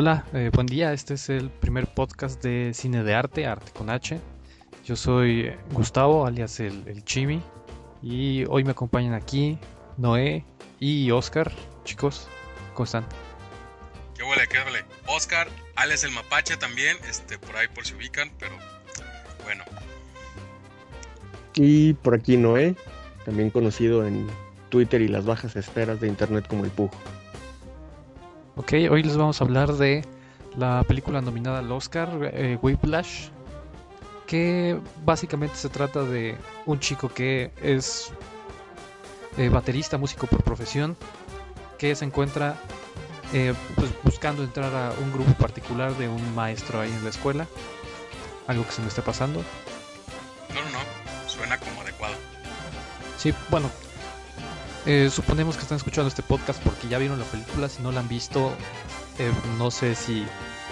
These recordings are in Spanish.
Hola, eh, buen día. Este es el primer podcast de cine de arte, arte con H. Yo soy Gustavo, alias el, el Chimi, y hoy me acompañan aquí Noé y Oscar. Chicos, ¿cómo están? ¿Qué huele, qué huele? Oscar, alias el Mapache también, este, por ahí por si ubican, pero bueno. Y por aquí Noé, también conocido en Twitter y las bajas esferas de internet como el Pujo. Ok, hoy les vamos a hablar de la película nominada al Oscar, eh, Whiplash, que básicamente se trata de un chico que es eh, baterista, músico por profesión, que se encuentra eh, pues, buscando entrar a un grupo particular de un maestro ahí en la escuela, algo que se me esté pasando. No, no, no, suena como adecuado. Sí, bueno, eh, suponemos que están escuchando este podcast porque ya vieron la película. Si no la han visto, eh, no sé si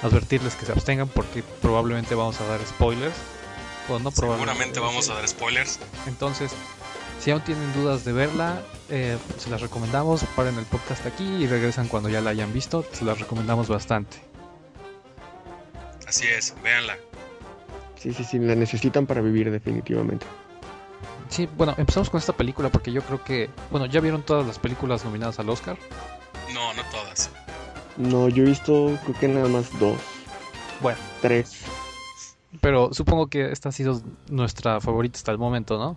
advertirles que se abstengan porque probablemente vamos a dar spoilers. O no Seguramente vamos a dar spoilers. Entonces, si aún tienen dudas de verla, eh, se las recomendamos. Paren el podcast aquí y regresan cuando ya la hayan visto. Se las recomendamos bastante. Así es, véanla. Sí, sí, sí, la necesitan para vivir definitivamente. Sí, bueno, empezamos con esta película porque yo creo que, bueno, ¿ya vieron todas las películas nominadas al Oscar? No, no todas. No, yo he visto creo que nada más dos. Bueno. Tres. Pero supongo que esta ha sido nuestra favorita hasta el momento, ¿no?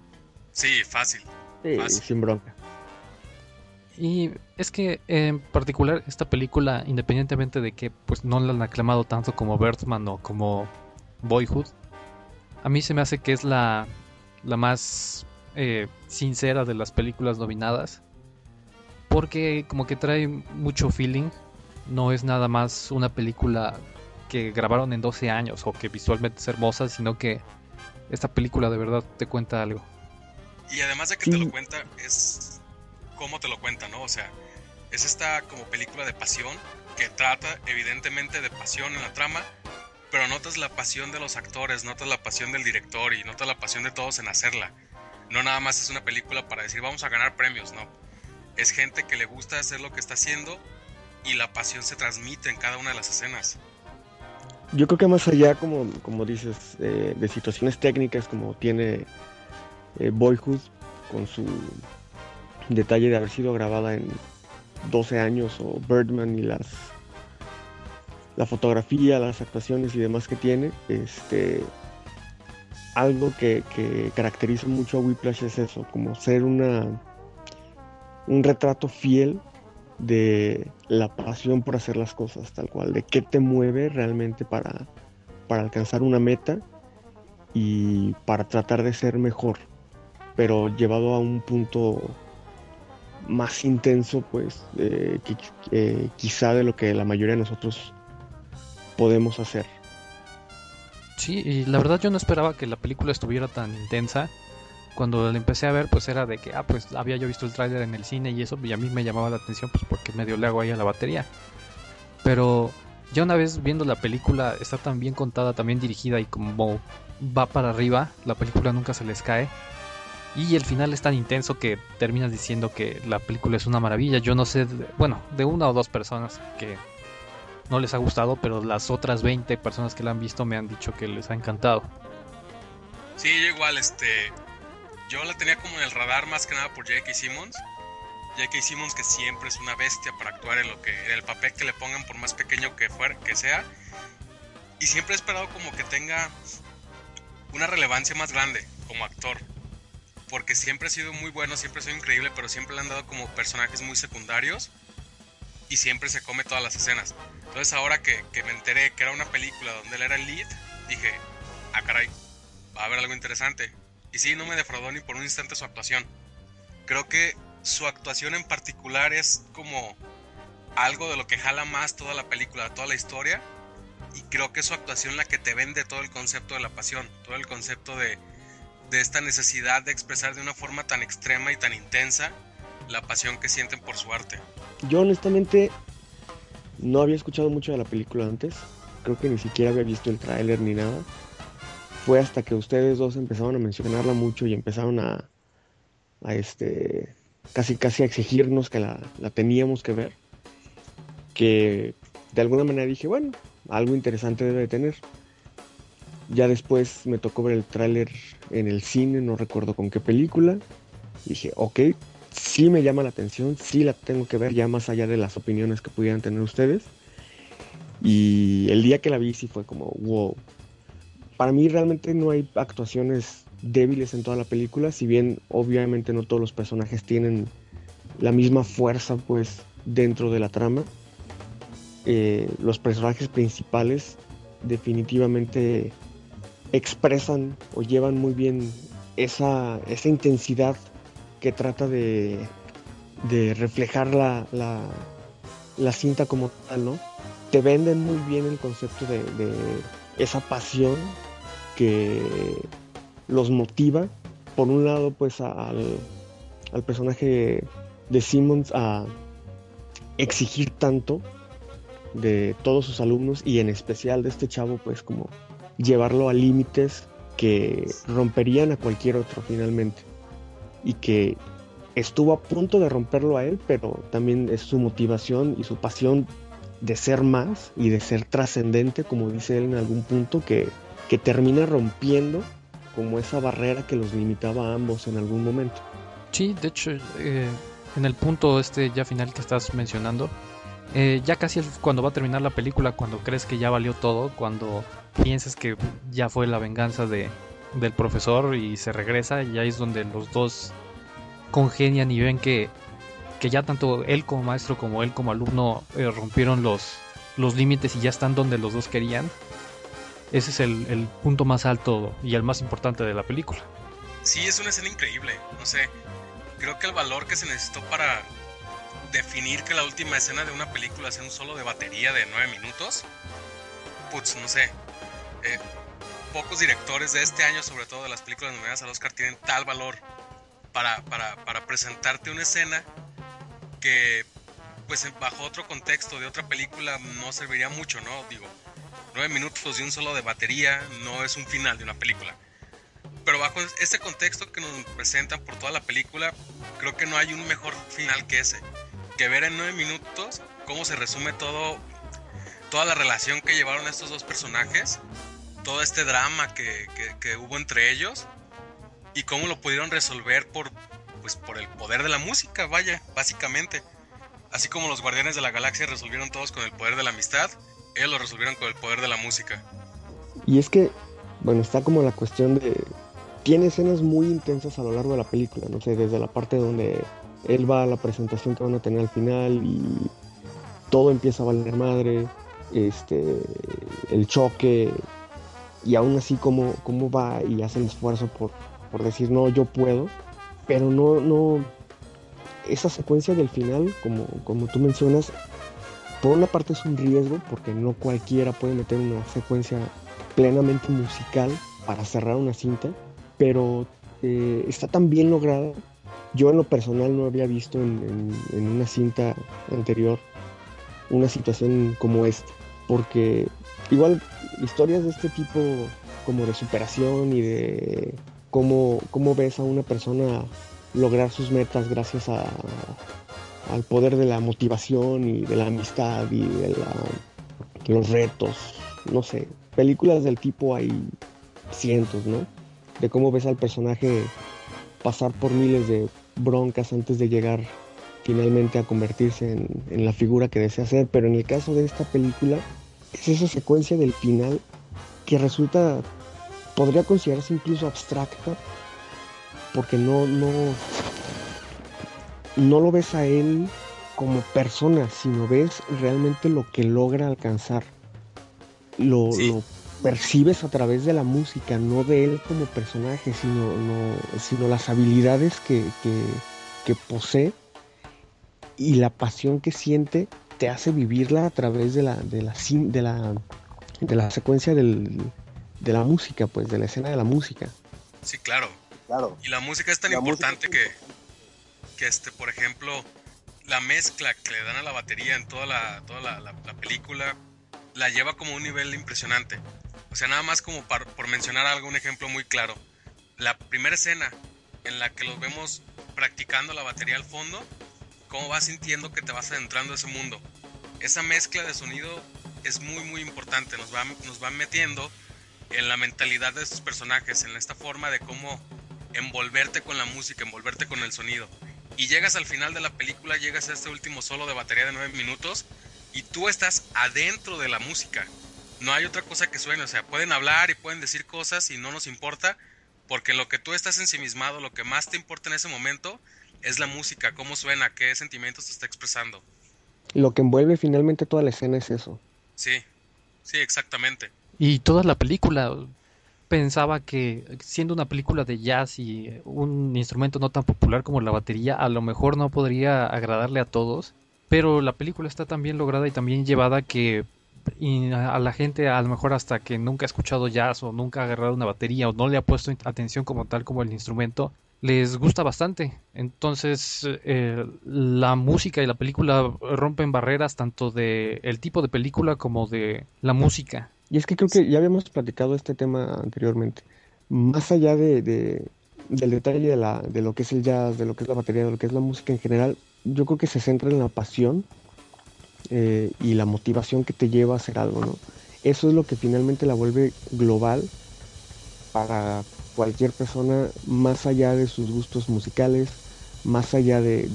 Sí, fácil. Sí, fácil. sin bronca. Y es que en particular esta película, independientemente de que pues no la han aclamado tanto como Birdman o como Boyhood, a mí se me hace que es la, la más eh, sincera de las películas nominadas. Porque como que trae mucho feeling. No es nada más una película que grabaron en 12 años o que visualmente es hermosa, sino que esta película de verdad te cuenta algo. Y además de que te lo cuenta, es cómo te lo cuenta, ¿no? O sea, es esta como película de pasión que trata evidentemente de pasión en la trama, pero notas la pasión de los actores, notas la pasión del director y notas la pasión de todos en hacerla. No nada más es una película para decir vamos a ganar premios, no. Es gente que le gusta hacer lo que está haciendo y la pasión se transmite en cada una de las escenas. Yo creo que más allá, como, como dices, eh, de situaciones técnicas como tiene eh, Boyhood, con su detalle de haber sido grabada en 12 años, o Birdman y las la fotografía, las actuaciones y demás que tiene, este algo que, que caracteriza mucho a Whiplash es eso, como ser una un retrato fiel de la pasión por hacer las cosas, tal cual, de qué te mueve realmente para, para alcanzar una meta y para tratar de ser mejor, pero llevado a un punto más intenso, pues, eh, eh, quizá de lo que la mayoría de nosotros podemos hacer. Sí, y la verdad yo no esperaba que la película estuviera tan intensa. Cuando la empecé a ver, pues era de que, ah, pues había yo visto el tráiler en el cine y eso, y a mí me llamaba la atención, pues porque medio le hago ahí a la batería. Pero ya una vez viendo la película, está tan bien contada, también dirigida y como va para arriba, la película nunca se les cae. Y el final es tan intenso que terminas diciendo que la película es una maravilla. Yo no sé, de, bueno, de una o dos personas que no les ha gustado, pero las otras 20 personas que la han visto me han dicho que les ha encantado. Sí, igual, este. Yo la tenía como en el radar más que nada por J.K. Simmons. J.K. Simmons que siempre es una bestia para actuar en lo que en el papel que le pongan por más pequeño que fuera, que sea. Y siempre he esperado como que tenga una relevancia más grande como actor. porque siempre ha sido muy bueno, siempre ha sido increíble, pero siempre le han dado como personajes muy secundarios y siempre se come todas las escenas. Entonces ahora que, que me enteré que era una película donde él era el lead, dije, ah caray, va a haber algo interesante. Y sí, no me defraudó ni por un instante su actuación. Creo que su actuación en particular es como algo de lo que jala más toda la película, toda la historia. Y creo que es su actuación la que te vende todo el concepto de la pasión, todo el concepto de, de esta necesidad de expresar de una forma tan extrema y tan intensa la pasión que sienten por su arte. Yo honestamente no había escuchado mucho de la película antes, creo que ni siquiera había visto el tráiler ni nada. Fue hasta que ustedes dos empezaron a mencionarla mucho y empezaron a, a este casi casi a exigirnos que la, la teníamos que ver, que de alguna manera dije, bueno, algo interesante debe de tener. Ya después me tocó ver el tráiler en el cine, no recuerdo con qué película. Dije, ok, sí me llama la atención, sí la tengo que ver ya más allá de las opiniones que pudieran tener ustedes. Y el día que la vi sí fue como, wow. Para mí realmente no hay actuaciones débiles en toda la película, si bien obviamente no todos los personajes tienen la misma fuerza pues dentro de la trama. Eh, los personajes principales definitivamente expresan o llevan muy bien esa, esa intensidad que trata de, de reflejar la, la, cinta como tal, ¿no? Te venden muy bien el concepto de, de esa pasión que los motiva, por un lado, pues al, al personaje de Simmons a exigir tanto de todos sus alumnos y en especial de este chavo, pues como llevarlo a límites que romperían a cualquier otro finalmente y que estuvo a punto de romperlo a él, pero también es su motivación y su pasión de ser más y de ser trascendente, como dice él en algún punto, que, que termina rompiendo como esa barrera que los limitaba a ambos en algún momento. Sí, de hecho, eh, en el punto este ya final que estás mencionando, eh, ya casi cuando va a terminar la película, cuando crees que ya valió todo, cuando piensas que ya fue la venganza de, del profesor y se regresa y ahí es donde los dos congenian y ven que, que ya tanto él como maestro como él como alumno eh, rompieron los, los límites y ya están donde los dos querían. Ese es el, el, punto más alto y el más importante de la película. Sí, es una escena increíble. No sé, creo que el valor que se necesitó para definir que la última escena de una película sea un solo de batería de nueve minutos, putz, no sé. Eh, pocos directores de este año, sobre todo de las películas nominadas al Oscar, tienen tal valor para, para, para presentarte una escena que, pues bajo otro contexto de otra película, no serviría mucho, ¿no? Digo, nueve minutos de un solo de batería no es un final de una película. Pero bajo este contexto que nos presentan por toda la película, creo que no hay un mejor final que ese. Que ver en nueve minutos cómo se resume todo, toda la relación que llevaron estos dos personajes todo este drama que, que, hubo entre ellos y cómo lo pudieron resolver por, pues, por el poder de la música, vaya, básicamente. Así como los Guardianes de la Galaxia resolvieron todos con el poder de la amistad, ellos lo resolvieron con el poder de la música. Y es que, bueno, está como la cuestión de... Tiene escenas muy intensas a lo largo de la película, no sé, desde la parte donde él va a la presentación que van a tener al final y todo empieza a valer madre, este, el choque, y aún así cómo, cómo va y hace el esfuerzo por, por decir no, yo puedo, pero no, no, esa secuencia del final, como, como tú mencionas, por una parte es un riesgo porque no cualquiera puede meter una secuencia plenamente musical para cerrar una cinta, pero eh, está tan bien lograda. Yo en lo personal no había visto en, en una cinta anterior una situación como esta, porque igual historias de este tipo como de superación y de cómo, cómo ves a una persona lograr sus metas gracias a, al poder de la motivación y de la amistad y de los retos, no sé, películas del tipo hay cientos, ¿no? De cómo ves al personaje pasar por miles de broncas antes de llegar finalmente a convertirse en la figura que desea ser, pero en el caso de esta película es esa secuencia del final que resulta, podría considerarse incluso abstracta, porque no, no, no lo ves a él como persona, sino ves realmente lo que logra alcanzar. Lo, lo percibes a través de la música, no de él como personaje, sino, no, sino las habilidades que, que, que posee y la pasión que siente te hace vivirla a través de la, de la, de la, de la secuencia del, de la música, pues, de la escena de la música. Sí, claro. claro. Y la música es tan importante que, que, este, por ejemplo, la mezcla que le dan a la batería en toda la, toda la, película la lleva como un nivel impresionante. O sea, nada más como por mencionar algo, un ejemplo muy claro. La primera escena en la que los vemos practicando la batería al fondo, cómo vas sintiendo que te vas adentrando a ese mundo. Esa mezcla de sonido es muy muy importante, nos va, nos va metiendo en la mentalidad de estos personajes, en esta forma de cómo envolverte con la música, envolverte con el sonido. Y llegas al final de la película, llegas a este último solo de batería de 9 minutos y tú estás adentro de la música. No hay otra cosa que suene, o sea, pueden hablar y pueden decir cosas y no nos importa, porque lo que tú estás ensimismado, lo que más te importa en ese momento es la música, cómo suena, qué sentimientos te está expresando. Lo que envuelve finalmente toda la escena es eso. Sí, sí, exactamente. Y toda la película pensaba que siendo una película de jazz y un instrumento no tan popular como la batería, a lo mejor no podría agradarle a todos, pero la película está tan bien lograda y también llevada que a la gente a lo mejor hasta que nunca ha escuchado jazz o nunca ha agarrado una batería o no le ha puesto atención como tal como el instrumento, les gusta bastante. Entonces, eh, la música y la película rompen barreras tanto de el tipo de película como de la música. Y es que creo que ya habíamos platicado este tema anteriormente. Más allá de, del detalle de, la, de lo que es el jazz, de lo que es la batería, de lo que es la música en general, yo creo que se centra en la pasión eh, y la motivación que te lleva a hacer algo, ¿no? Eso es lo que finalmente la vuelve global para cualquier persona, más allá de sus gustos musicales, más allá de,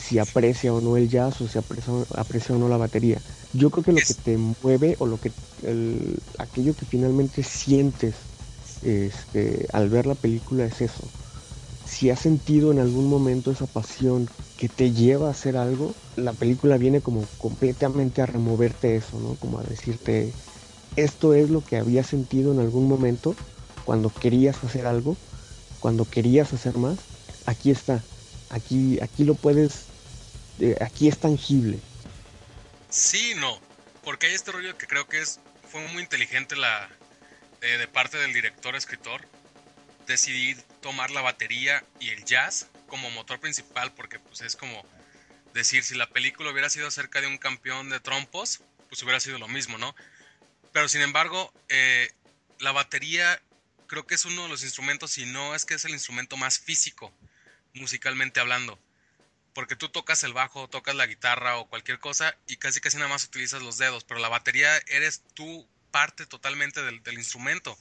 si aprecia o no el jazz o si aprecia, aprecia o no la batería. Yo creo que lo que te mueve o lo que aquello que finalmente sientes este, al ver la película es eso. Si has sentido en algún momento esa pasión que te lleva a hacer algo, la película viene como completamente a removerte eso, ¿no? Como a decirte, esto es lo que había sentido en algún momento cuando querías hacer algo, cuando querías hacer más, aquí está, aquí, aquí lo puedes, eh, aquí es tangible. Sí, no, porque hay este rollo que creo que es fue muy inteligente la eh, de parte del director escritor decidir tomar la batería y el jazz como motor principal porque pues es como decir si la película hubiera sido acerca de un campeón de trompos pues hubiera sido lo mismo no pero sin embargo eh, la batería creo que es uno de los instrumentos si no es que es el instrumento más físico musicalmente hablando porque tú tocas el bajo, tocas la guitarra o cualquier cosa y casi casi nada más utilizas los dedos, pero la batería eres tú parte totalmente del, instrumento.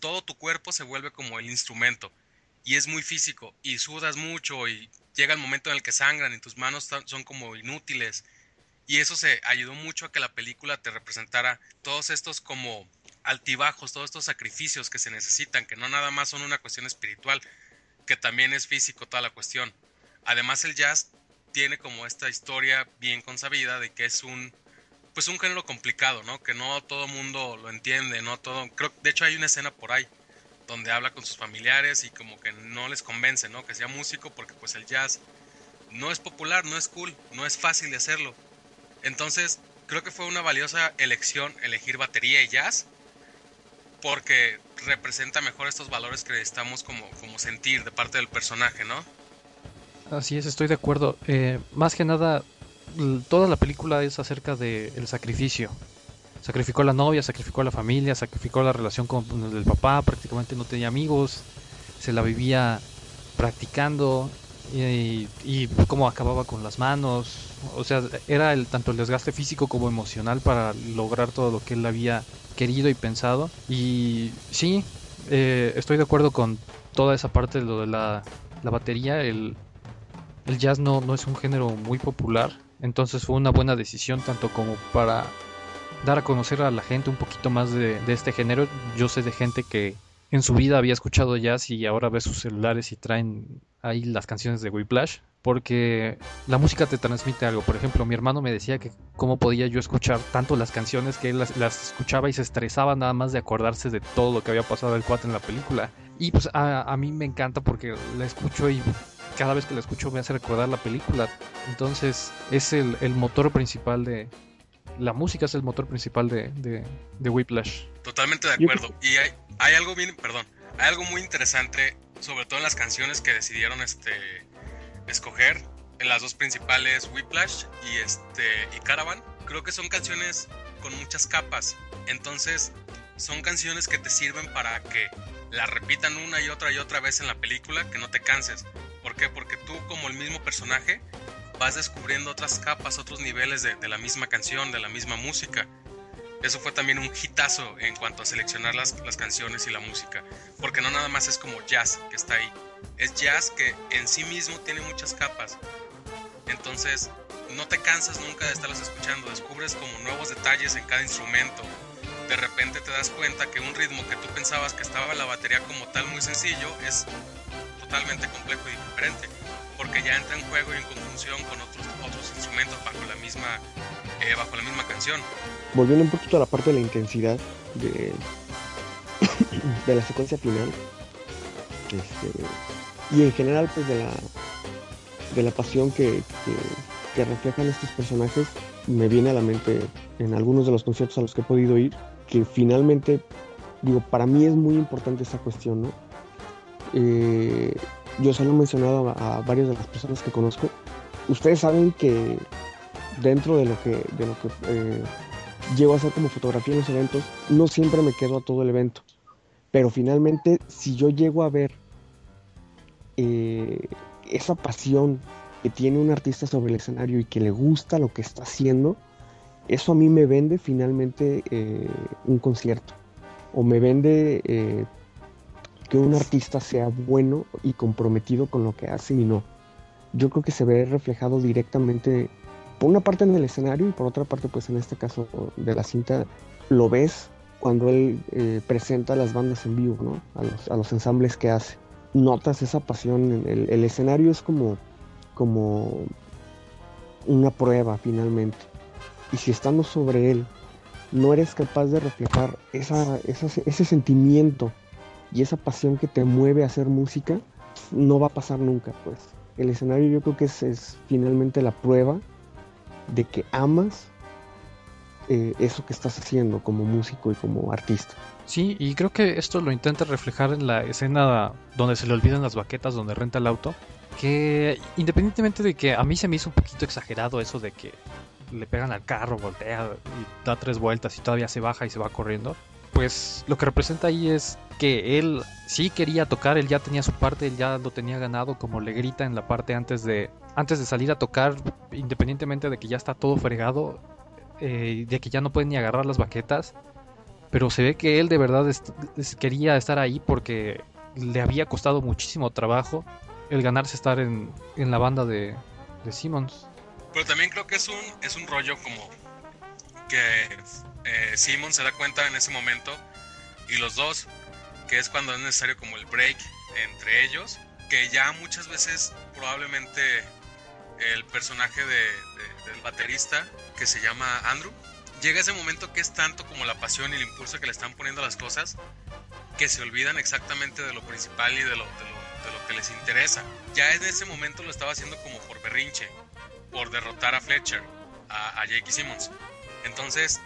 Todo tu cuerpo se vuelve como el instrumento y es muy físico y sudas mucho y llega el momento en el que sangran y tus manos son como inútiles y eso se ayudó mucho a que la película te representara todos estos como altibajos, todos estos sacrificios que se necesitan, que no nada más son una cuestión espiritual, que también es físico toda la cuestión. Además el jazz tiene como esta historia bien consabida de que es un pues un género complicado, ¿no? Que no todo mundo lo entiende, no todo, creo de hecho hay una escena por ahí donde habla con sus familiares y como que no les convence, ¿no? Que sea músico porque pues el jazz no es popular, no es cool, no es fácil de hacerlo. Entonces, creo que fue una valiosa elección elegir batería y jazz porque representa mejor estos valores que necesitamos como, como sentir de parte del personaje, ¿no? Así es, estoy de acuerdo. Eh, más que nada, toda la película es acerca del sacrificio. Sacrificó a la novia, sacrificó a la familia, sacrificó la relación con el papá, prácticamente no tenía amigos, se la vivía practicando y, y cómo acababa con las manos. O sea, era el, tanto el desgaste físico como emocional para lograr todo lo que él había querido y pensado. Y sí, eh, estoy de acuerdo con toda esa parte de lo de la, la batería, el, el jazz no, no es un género muy popular, entonces fue una buena decisión tanto como para dar a conocer a la gente un poquito más de, este género. Yo sé de gente que en su vida había escuchado jazz y ahora ve sus celulares y traen ahí las canciones de Whiplash, porque la música te transmite algo. Por ejemplo, mi hermano me decía que cómo podía yo escuchar tanto las canciones que él las, escuchaba y se estresaba nada más de acordarse de todo lo que había pasado el cuate en la película. Y pues a, mí me encanta porque la escucho y cada vez que la escucho me hace recordar la película. Entonces es el, motor principal de... La música es el motor principal de, de, Whiplash. Totalmente de acuerdo. Y hay, hay algo bien, perdón, hay algo muy interesante, sobre todo en las canciones que decidieron este escoger, en las dos principales, Whiplash y este y Caravan. Creo que son canciones con muchas capas. Entonces, son canciones que te sirven para que la repitan una y otra y otra vez en la película, que no te canses. ¿Por qué? Porque tú como el mismo personaje vas descubriendo otras capas, otros niveles de, de la misma canción, de la misma música eso fue también un hitazo en cuanto a seleccionar las, las canciones y la música, porque no nada más es como jazz que está ahí, es jazz que en sí mismo tiene muchas capas. Entonces, no te cansas nunca de estarlas escuchando, descubres como nuevos detalles en cada instrumento. De repente te das cuenta que un ritmo que tú pensabas que estaba la batería como tal muy sencillo es totalmente complejo y diferente, porque ya entra en juego y en conjunción con otros, otros instrumentos bajo la misma, eh, bajo la misma canción. Volviendo un poquito a la parte de la intensidad de, de la secuencia final este, y en general pues de la de la pasión que, que, reflejan estos personajes me viene a la mente en algunos de los conciertos a los que he podido ir que finalmente digo para mí es muy importante esa cuestión no eh, yo se lo he mencionado a, varias de las personas que conozco ustedes saben que dentro de lo que de lo que eh, llego a hacer como fotografía en los eventos, no siempre me quedo a todo el evento. Pero finalmente, si yo llego a ver eh, esa pasión que tiene un artista sobre el escenario y que le gusta lo que está haciendo, eso a mí me vende finalmente eh, un concierto. O me vende que un artista sea bueno y comprometido con lo que hace y no. Yo creo que se ve reflejado directamente por una parte en el escenario y por otra parte, pues en este caso de la cinta, lo ves cuando él eh, presenta las bandas en vivo, ¿no? A los, a ensambles que hace. Notas esa pasión, el, el, escenario es como, como una prueba finalmente. Y si estando sobre él no eres capaz de reflejar ese sentimiento y esa pasión que te mueve a hacer música, no va a pasar nunca, pues. El escenario yo creo que es, finalmente la prueba de que amas eh, eso que estás haciendo como músico y como artista. Sí, y creo que esto lo intenta reflejar en la escena donde se le olvidan las baquetas, donde renta el auto. Que independientemente de que a mí se me hizo un poquito exagerado eso de que le pegan al carro, voltea y da tres vueltas y todavía se baja y se va corriendo pues lo que representa ahí es que él sí quería tocar, él ya tenía su parte, él ya lo tenía ganado, como le grita en la parte antes de, antes de salir a tocar, independientemente de que ya está todo fregado, eh, de que ya no puede ni agarrar las baquetas, pero se ve que él de verdad quería estar ahí porque le había costado muchísimo trabajo el ganarse estar en, en la banda de, de Simmons. Pero también creo que es un, es un rollo como que eh, Simon se da cuenta en ese momento y los dos, que es cuando es necesario como el break entre ellos, que ya muchas veces probablemente el personaje de, del baterista que se llama Andrew, llega ese momento que es tanto como la pasión y el impulso que le están poniendo las cosas, que se olvidan exactamente de lo principal y de lo, de lo, que les interesa. Ya en ese momento lo estaba haciendo como por berrinche, por derrotar a Fletcher, a, a Jake Simmons. Entonces,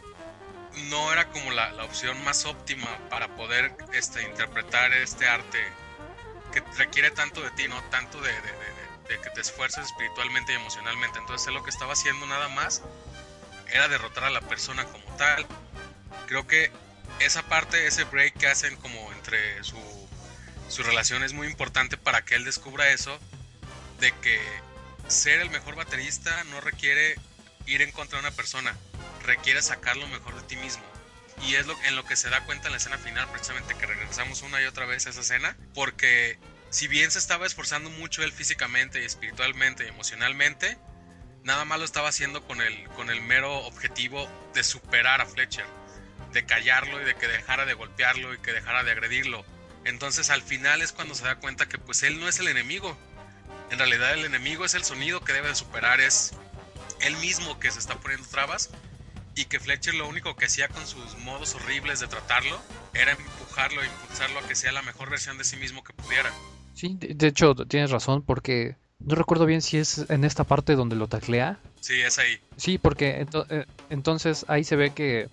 no era como la, opción más óptima para poder este, interpretar este arte que requiere tanto de ti, ¿no? Tanto de, que te esfuerces espiritualmente y emocionalmente. Entonces él lo que estaba haciendo nada más era derrotar a la persona como tal. Creo que esa parte, ese break que hacen como entre su, su relación es muy importante para que él descubra eso, de que ser el mejor baterista no requiere ir en contra de una persona, requiere sacar lo mejor de ti mismo. Y es lo, en lo que se da cuenta en la escena final, precisamente que regresamos una y otra vez a esa escena, porque si bien se estaba esforzando mucho él físicamente y espiritualmente y emocionalmente, nada más lo estaba haciendo con el, con el mero objetivo de superar a Fletcher, de callarlo y de que dejara de golpearlo y que dejara de agredirlo. Entonces al final es cuando se da cuenta que pues él no es el enemigo. En realidad el enemigo es el sonido que debe de superar, es él mismo que se está poniendo trabas y que Fletcher lo único que hacía con sus modos horribles de tratarlo era empujarlo, impulsarlo a que sea la mejor versión de sí mismo que pudiera. Sí, de, hecho tienes razón porque no recuerdo bien si es en esta parte donde lo taclea. Sí, es ahí. Sí, porque eh, entonces ahí se ve que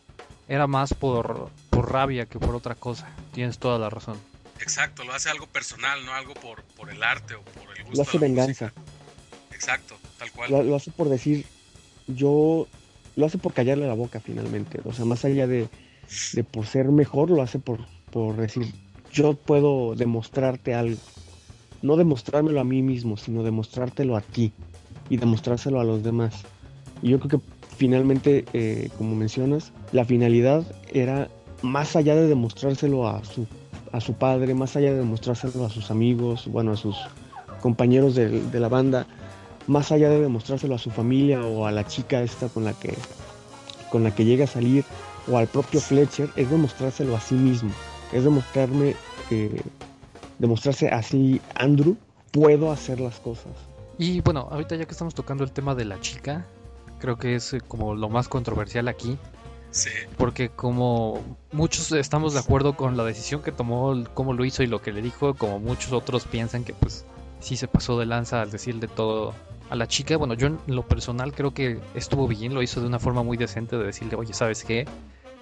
era más por, por rabia que por otra cosa. Tienes toda la razón. Exacto, lo hace algo personal, no algo por, por el arte o por el gusto. Lo hace venganza. Exacto, lo, hace por decir, yo lo hace por callarle la boca finalmente. O sea, más allá de, por ser mejor, lo hace por, por decir, yo puedo demostrarte algo. No demostrármelo a mí mismo, sino demostrártelo a ti y demostrárselo a los demás. Y yo creo que finalmente, eh, como mencionas, la finalidad era más allá de demostrárselo a su, a su padre, más allá de demostrárselo a sus amigos, bueno, a sus compañeros de, de la banda, más allá de demostrárselo a su familia o a la chica esta con la que con la que llega a salir o al propio Fletcher es demostrárselo a sí mismo. Es demostrarme eh, demostrarse así Andrew puedo hacer las cosas. Y bueno ahorita ya que estamos tocando el tema de la chica creo que es eh, como lo más controversial aquí. Sí. Porque como muchos estamos de acuerdo con la decisión que tomó, cómo lo hizo y lo que le dijo, como muchos otros piensan que pues sí se pasó de lanza al decirle todo a la chica, bueno, yo en lo personal creo que estuvo bien, lo hizo de una forma muy decente de decirle, oye, ¿sabes qué?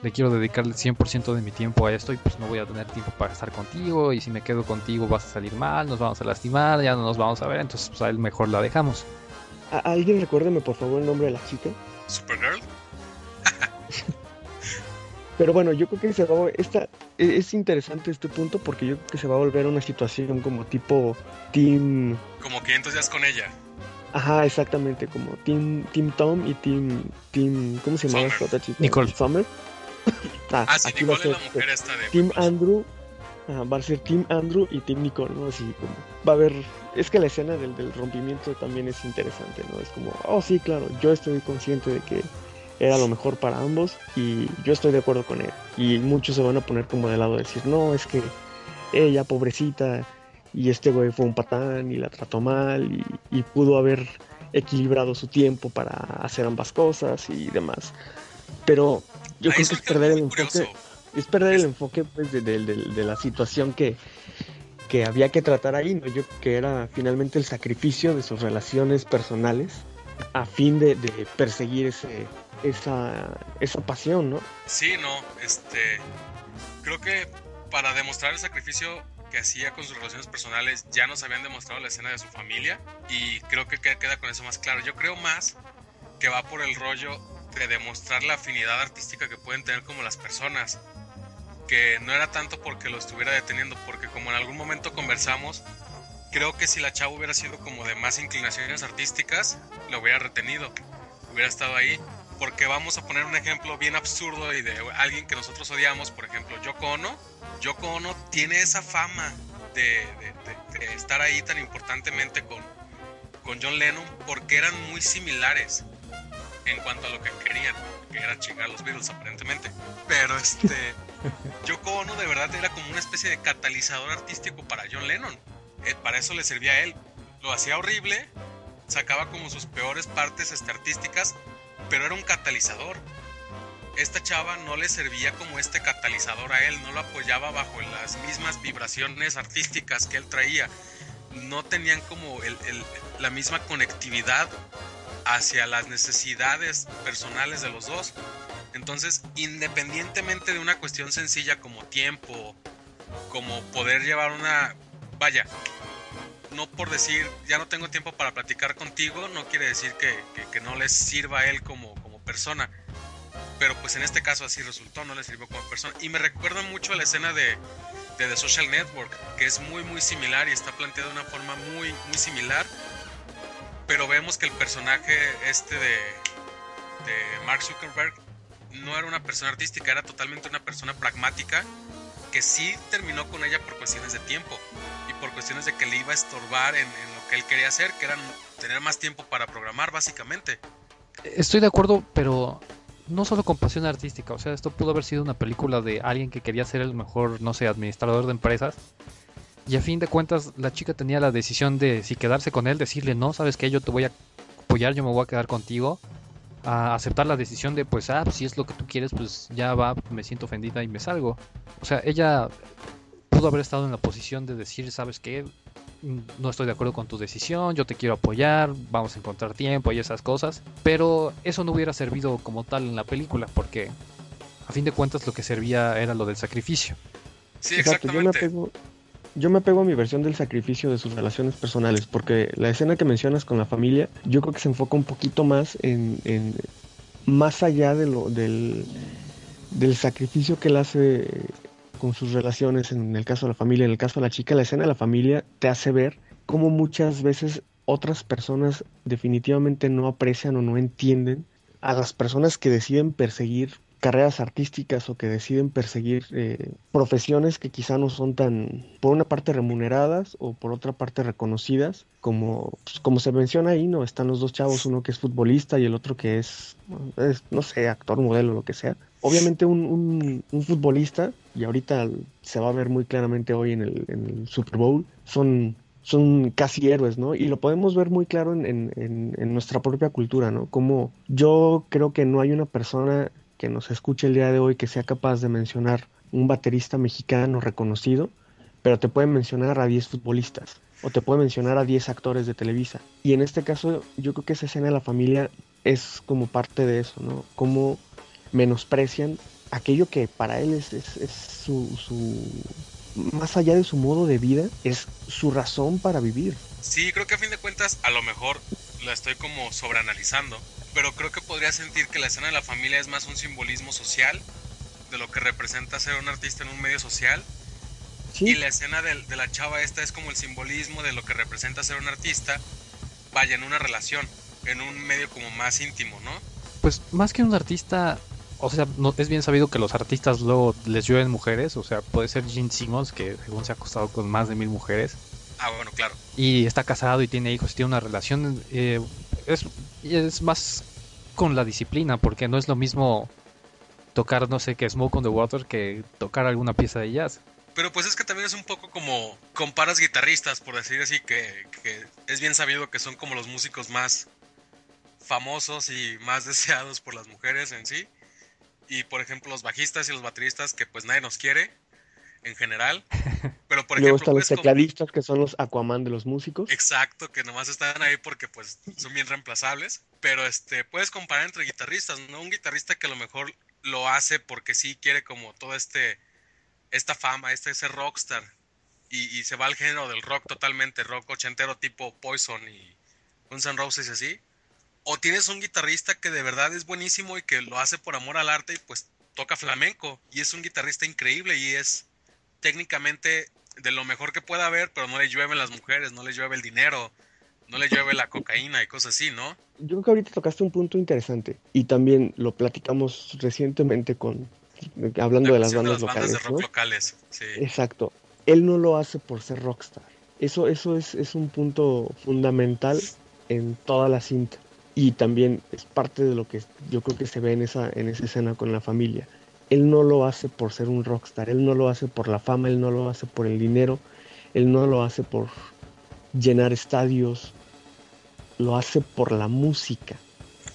Le quiero dedicar el 100% de mi tiempo a esto y pues no voy a tener tiempo para estar contigo y si me quedo contigo vas a salir mal, nos vamos a lastimar, ya no nos vamos a ver, entonces pues a él mejor la dejamos. ¿Alguien recuérdeme por favor el nombre de la chica? Supergirl. Pero bueno, yo creo que se va esta e, es interesante este punto porque yo creo que se va a volver una situación como tipo team como que entonces con ella. Ajá, exactamente, como Team, team Tom y Team, team ¿cómo se llama esta otra chica? Nicole. Summer. ah, ah sí, Nicole es la mujer esta de Team Andrew, va a ser Team Andrew y Team Nicole, ¿no? Así como, va a haber, es que la escena del, del rompimiento también es interesante, ¿no? Es como, oh sí, claro, yo estoy consciente de que era lo mejor para ambos y yo estoy de acuerdo con él. Y muchos se van a poner como de lado de decir, no, es que ella, pobrecita, y este güey fue un patán y la trató mal y, pudo haber equilibrado su tiempo para hacer ambas cosas y demás. Pero yo creo que es perder el enfoque, es perder el enfoque pues, de, la situación que, que había que tratar ahí, ¿no? Yo que era finalmente el sacrificio de sus relaciones personales a fin de, perseguir ese, esa, esa pasión, ¿no? Sí, no, este, creo que para demostrar el sacrificio que hacía con sus relaciones personales ya nos habían demostrado la escena de su familia y creo que queda con eso más claro. Yo creo más que va por el rollo de demostrar la afinidad artística que pueden tener como las personas, que no era tanto porque lo estuviera deteniendo, porque como en algún momento conversamos, creo que si la chava hubiera sido como de más inclinaciones artísticas, lo hubiera retenido, hubiera estado ahí. Porque vamos a poner un ejemplo bien absurdo y de alguien que nosotros odiamos, por ejemplo, Yoko Ono Yoko Ono tiene esa fama de, estar ahí tan importantemente con, con John Lennon porque eran muy similares en cuanto a lo que querían, que era chingar a los Beatles aparentemente. Pero este, Yoko Ono de verdad era como una especie de catalizador artístico para John Lennon. Eh, para eso le servía a él. Lo hacía horrible, sacaba como sus peores partes este, artísticas, pero era un catalizador esta chava no le servía como este catalizador a él, no lo apoyaba bajo las mismas vibraciones artísticas que él traía, no tenían como la misma conectividad hacia las necesidades personales de los dos. Entonces, independientemente de una cuestión sencilla como tiempo, como poder llevar una... Vaya, no por decir, ya no tengo tiempo para platicar contigo, no quiere decir que, que no les sirva a él como, como persona. Pero pues en este caso así resultó, no le sirvió como persona. Y me recuerda mucho a la escena de, de The Social Network, que es muy muy similar y está planteada de una forma muy muy similar, pero vemos que el personaje este de, de Mark Zuckerberg no era una persona artística, era totalmente una persona pragmática que sí terminó con ella por cuestiones de tiempo por cuestiones de que le iba a estorbar en, lo que él quería hacer, que era tener más tiempo para programar básicamente. Estoy de acuerdo, pero no solo con pasión artística, o sea, esto pudo haber sido una película de alguien que quería ser el mejor, no sé, administrador de empresas. Y a fin de cuentas, la chica tenía la decisión de si quedarse con él, decirle, no, sabes que yo te voy a apoyar, yo me voy a quedar contigo. A aceptar la decisión de, pues, ah, si es lo que tú quieres, pues ya va, me siento ofendida y me salgo. O sea, ella pudo haber estado en la posición de decir, sabes qué, no estoy de acuerdo con tu decisión, yo te quiero apoyar, vamos a encontrar tiempo y esas cosas. Pero eso no hubiera servido como tal en la película, porque a fin de cuentas lo que servía era lo del sacrificio. Sí, exactamente. Yo me, apego, a mi versión del sacrificio de sus relaciones personales, porque la escena que mencionas con la familia, yo creo que se enfoca un poquito más en, en más allá de lo, del, del sacrificio que él hace con sus relaciones, en el caso de la familia, en el caso de la chica, la escena de la familia te hace ver cómo muchas veces otras personas definitivamente no aprecian o no entienden a las personas que deciden perseguir carreras artísticas o que deciden perseguir eh, profesiones que quizá no son tan, por una parte remuneradas o por otra parte reconocidas, como, pues, como se menciona ahí, ¿no? Están los dos chavos, uno que es futbolista y el otro que es, no sé, actor, modelo, lo que sea. Obviamente un, un, futbolista, y ahorita se va a ver muy claramente hoy en el, Super Bowl, son son casi héroes, ¿no? Y lo podemos ver muy claro en, en, nuestra propia cultura, ¿no? Como yo creo que no hay una persona que nos escuche el día de hoy que sea capaz de mencionar un baterista mexicano reconocido, pero te puede mencionar a 10 futbolistas o te puede mencionar a 10 actores de Televisa. Y en este caso yo creo que esa escena de la familia es como parte de eso, ¿no? Cómo menosprecian aquello que para él es, es, su, su, más allá de su modo de vida, es su razón para vivir. Sí, creo que a fin de cuentas a lo mejor la estoy como sobreanalizando, pero creo que podría sentir que la escena de la familia es más un simbolismo social de lo que representa ser un artista en un medio social. Y la escena de, de, la chava esta es como el simbolismo de lo que representa ser un artista, vaya, en una relación, en un medio como más íntimo, ¿no? Pues más que un artista, o sea, no, es bien sabido que los artistas luego les llueven mujeres, o sea, puede ser Gene Simmons, que según se ha acostado con más de mil mujeres. Ah, bueno, claro. Y está casado y tiene hijos y tiene una relación eh, es, es más con la disciplina, porque no es lo mismo tocar, no sé, que Smoke on the Water que tocar alguna pieza de jazz. Pero pues es que también es un poco como comparas guitarristas, por decir así, que, que, es bien sabido que son como los músicos más famosos y más deseados por las mujeres en sí. Y por ejemplo los bajistas y los bateristas que pues nadie nos quiere en general. Pero por Luego están los tecladistas que son los Aquaman de los músicos. Exacto, que nomás están ahí porque pues son bien reemplazables. Pero este, puedes comparar entre guitarristas, ¿no? Un guitarrista que a lo mejor lo hace porque sí quiere como todo este, esta fama, este ese rockstar. Y, y se va al género del rock totalmente, rock ochentero tipo Poison y Guns N' Roses y así. O tienes un guitarrista que de verdad es buenísimo y que lo hace por amor al arte y pues toca flamenco. Y es un guitarrista increíble y es técnicamente de lo mejor que pueda haber, pero no le llueven las mujeres, no le llueve el dinero, no le llueve la cocaína y cosas así, ¿no? Yo creo que ahorita tocaste un punto interesante y también lo platicamos recientemente con hablando de las bandas, locales, de rock locales. Sí. Exacto. Él no lo hace por ser rockstar. Eso, eso es, es un punto fundamental en toda la cinta. Y también es parte de lo que yo creo que se ve en esa, en esa escena con la familia. Él no lo hace por ser un rockstar, él no lo hace por la fama, él no lo hace por el dinero, él no lo hace por llenar estadios, lo hace por la música.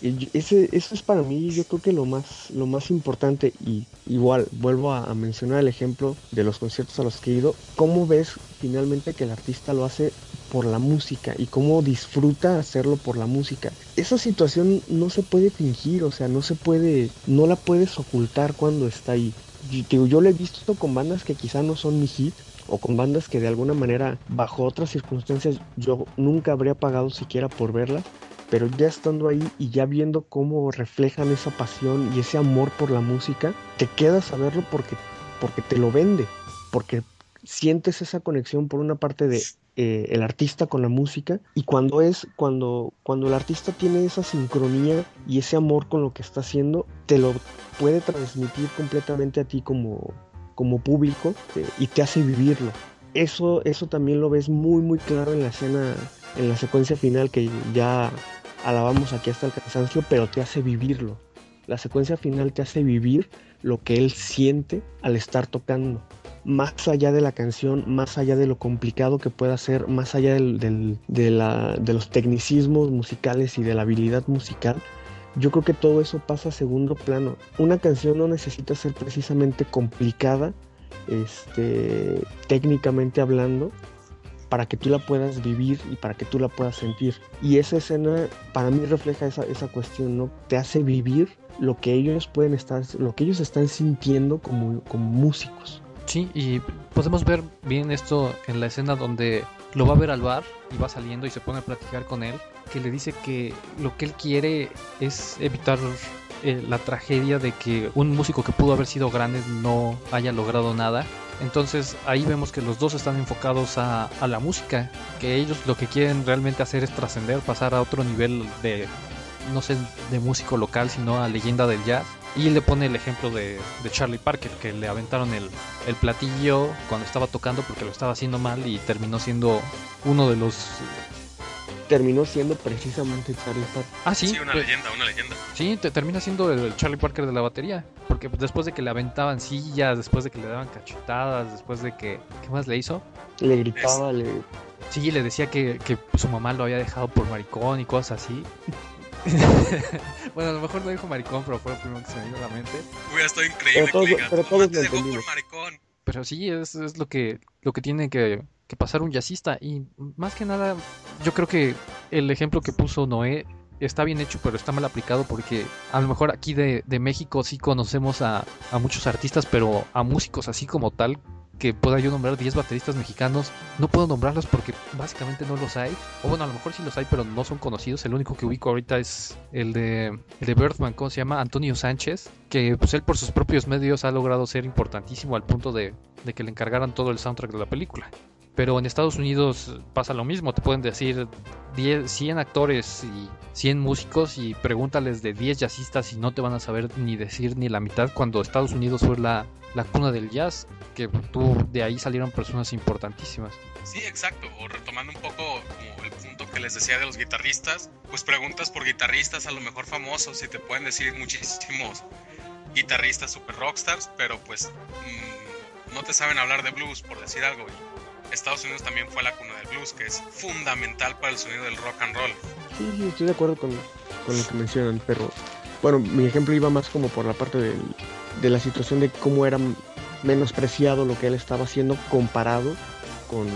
Ese, eso es para mí yo creo que lo más, lo más importante. Y igual vuelvo a, a, mencionar el ejemplo de los conciertos a los que he ido, ¿cómo ves finalmente que el artista lo hace por la música y cómo disfruta hacerlo por la música. Esa situación no se puede fingir, o sea, no se puede, no la puedes ocultar cuando está ahí. Yo, yo lo he visto con bandas que quizá no son mi hit, o con bandas que de alguna manera, bajo otras circunstancias, yo nunca habría pagado siquiera por verlas, pero ya estando ahí y ya viendo cómo reflejan esa pasión y ese amor por la música, te quedas a verlo porque, porque te lo vende, porque sientes esa conexión por una parte de eh, el artista con la música y cuando es cuando cuando el artista tiene esa sincronía y ese amor con lo que está haciendo te lo puede transmitir completamente a ti como como público eh, y te hace vivirlo eso eso también lo ves muy muy claro en la escena en la secuencia final que ya alabamos aquí hasta el cansancio pero te hace vivirlo La secuencia final te hace vivir lo que él siente al estar tocando. Más allá de la canción, más allá de lo complicado que pueda ser, más allá de, de los tecnicismos musicales y de la habilidad musical, yo creo que todo eso pasa a segundo plano. Una canción no necesita ser precisamente complicada, este, técnicamente hablando, para que tú la puedas vivir y para que tú la puedas sentir. Y esa escena para mí refleja esa, esa cuestión, ¿no? Te hace vivir lo que ellos pueden estar, lo que ellos están sintiendo como, como músicos. Sí, y podemos ver bien esto en la escena donde lo va a ver al bar y va saliendo y se pone a platicar con él, que le dice que lo que él quiere es evitar eh, la tragedia de que un músico que pudo haber sido grande no haya logrado nada. Entonces ahí vemos que los dos están enfocados a, a la música, que ellos lo que quieren realmente hacer es trascender, pasar a otro nivel de, no sé, de músico local, sino a leyenda del jazz. Y le pone el ejemplo de, de Charlie Parker, que le aventaron el, el, platillo cuando estaba tocando porque lo estaba haciendo mal y terminó siendo uno de los... Terminó siendo precisamente Charlie Parker. Ah, sí. Sí, una pues, leyenda, una leyenda. Sí, te termina siendo el Charlie Parker de la batería. Porque después de que le aventaban sillas, después de que le daban cachetadas, después de que... ¿Qué más le hizo? Le gritaba, le... Sí, le decía que, que su mamá lo había dejado por maricón y cosas así. bueno, a lo mejor no dijo maricón, pero fue lo primero que se me vino a la mente. Hubiera estado increíble Pero todos- que diga, pero "Tu todos te dejó por maricón. Pero sí, es, es lo que lo que tiene que, que pasar un jazzista. Y más que nada, yo creo que el ejemplo que puso Noé está bien hecho, pero está mal aplicado porque a lo mejor aquí de, de México sí conocemos a, a muchos artistas, pero a músicos así como tal, que pueda yo nombrar 10 bateristas mexicanos, no puedo nombrarlos porque básicamente no los hay. O bueno, a lo mejor sí los hay, pero no son conocidos. El único que ubico ahorita es el de, el de ¿cómo se llama? Antonio Sánchez, que pues él por sus propios medios ha logrado ser importantísimo al punto de, de que le encargaran todo el soundtrack de la película. Pero en Estados Unidos pasa lo mismo, te pueden decir 10, 100 actores y 100 músicos y pregúntales de 10 jazzistas y no te van a saber ni decir ni la mitad cuando Estados Unidos fue la, la cuna del jazz, que tú, de ahí salieron personas importantísimas. Sí, exacto. O retomando un poco como el punto que les decía de los guitarristas, pues preguntas por guitarristas a lo mejor famosos y te pueden decir muchísimos guitarristas super rockstars, pero pues mm, no te saben hablar de blues, por decir algo. Estados Unidos también fue la cuna del blues, que es fundamental para el sonido del rock and roll. Sí, sí, estoy de acuerdo con, con lo que mencionan, pero bueno, mi ejemplo iba más como por la parte del- de la situación de cómo era menospreciado lo que él estaba haciendo comparado con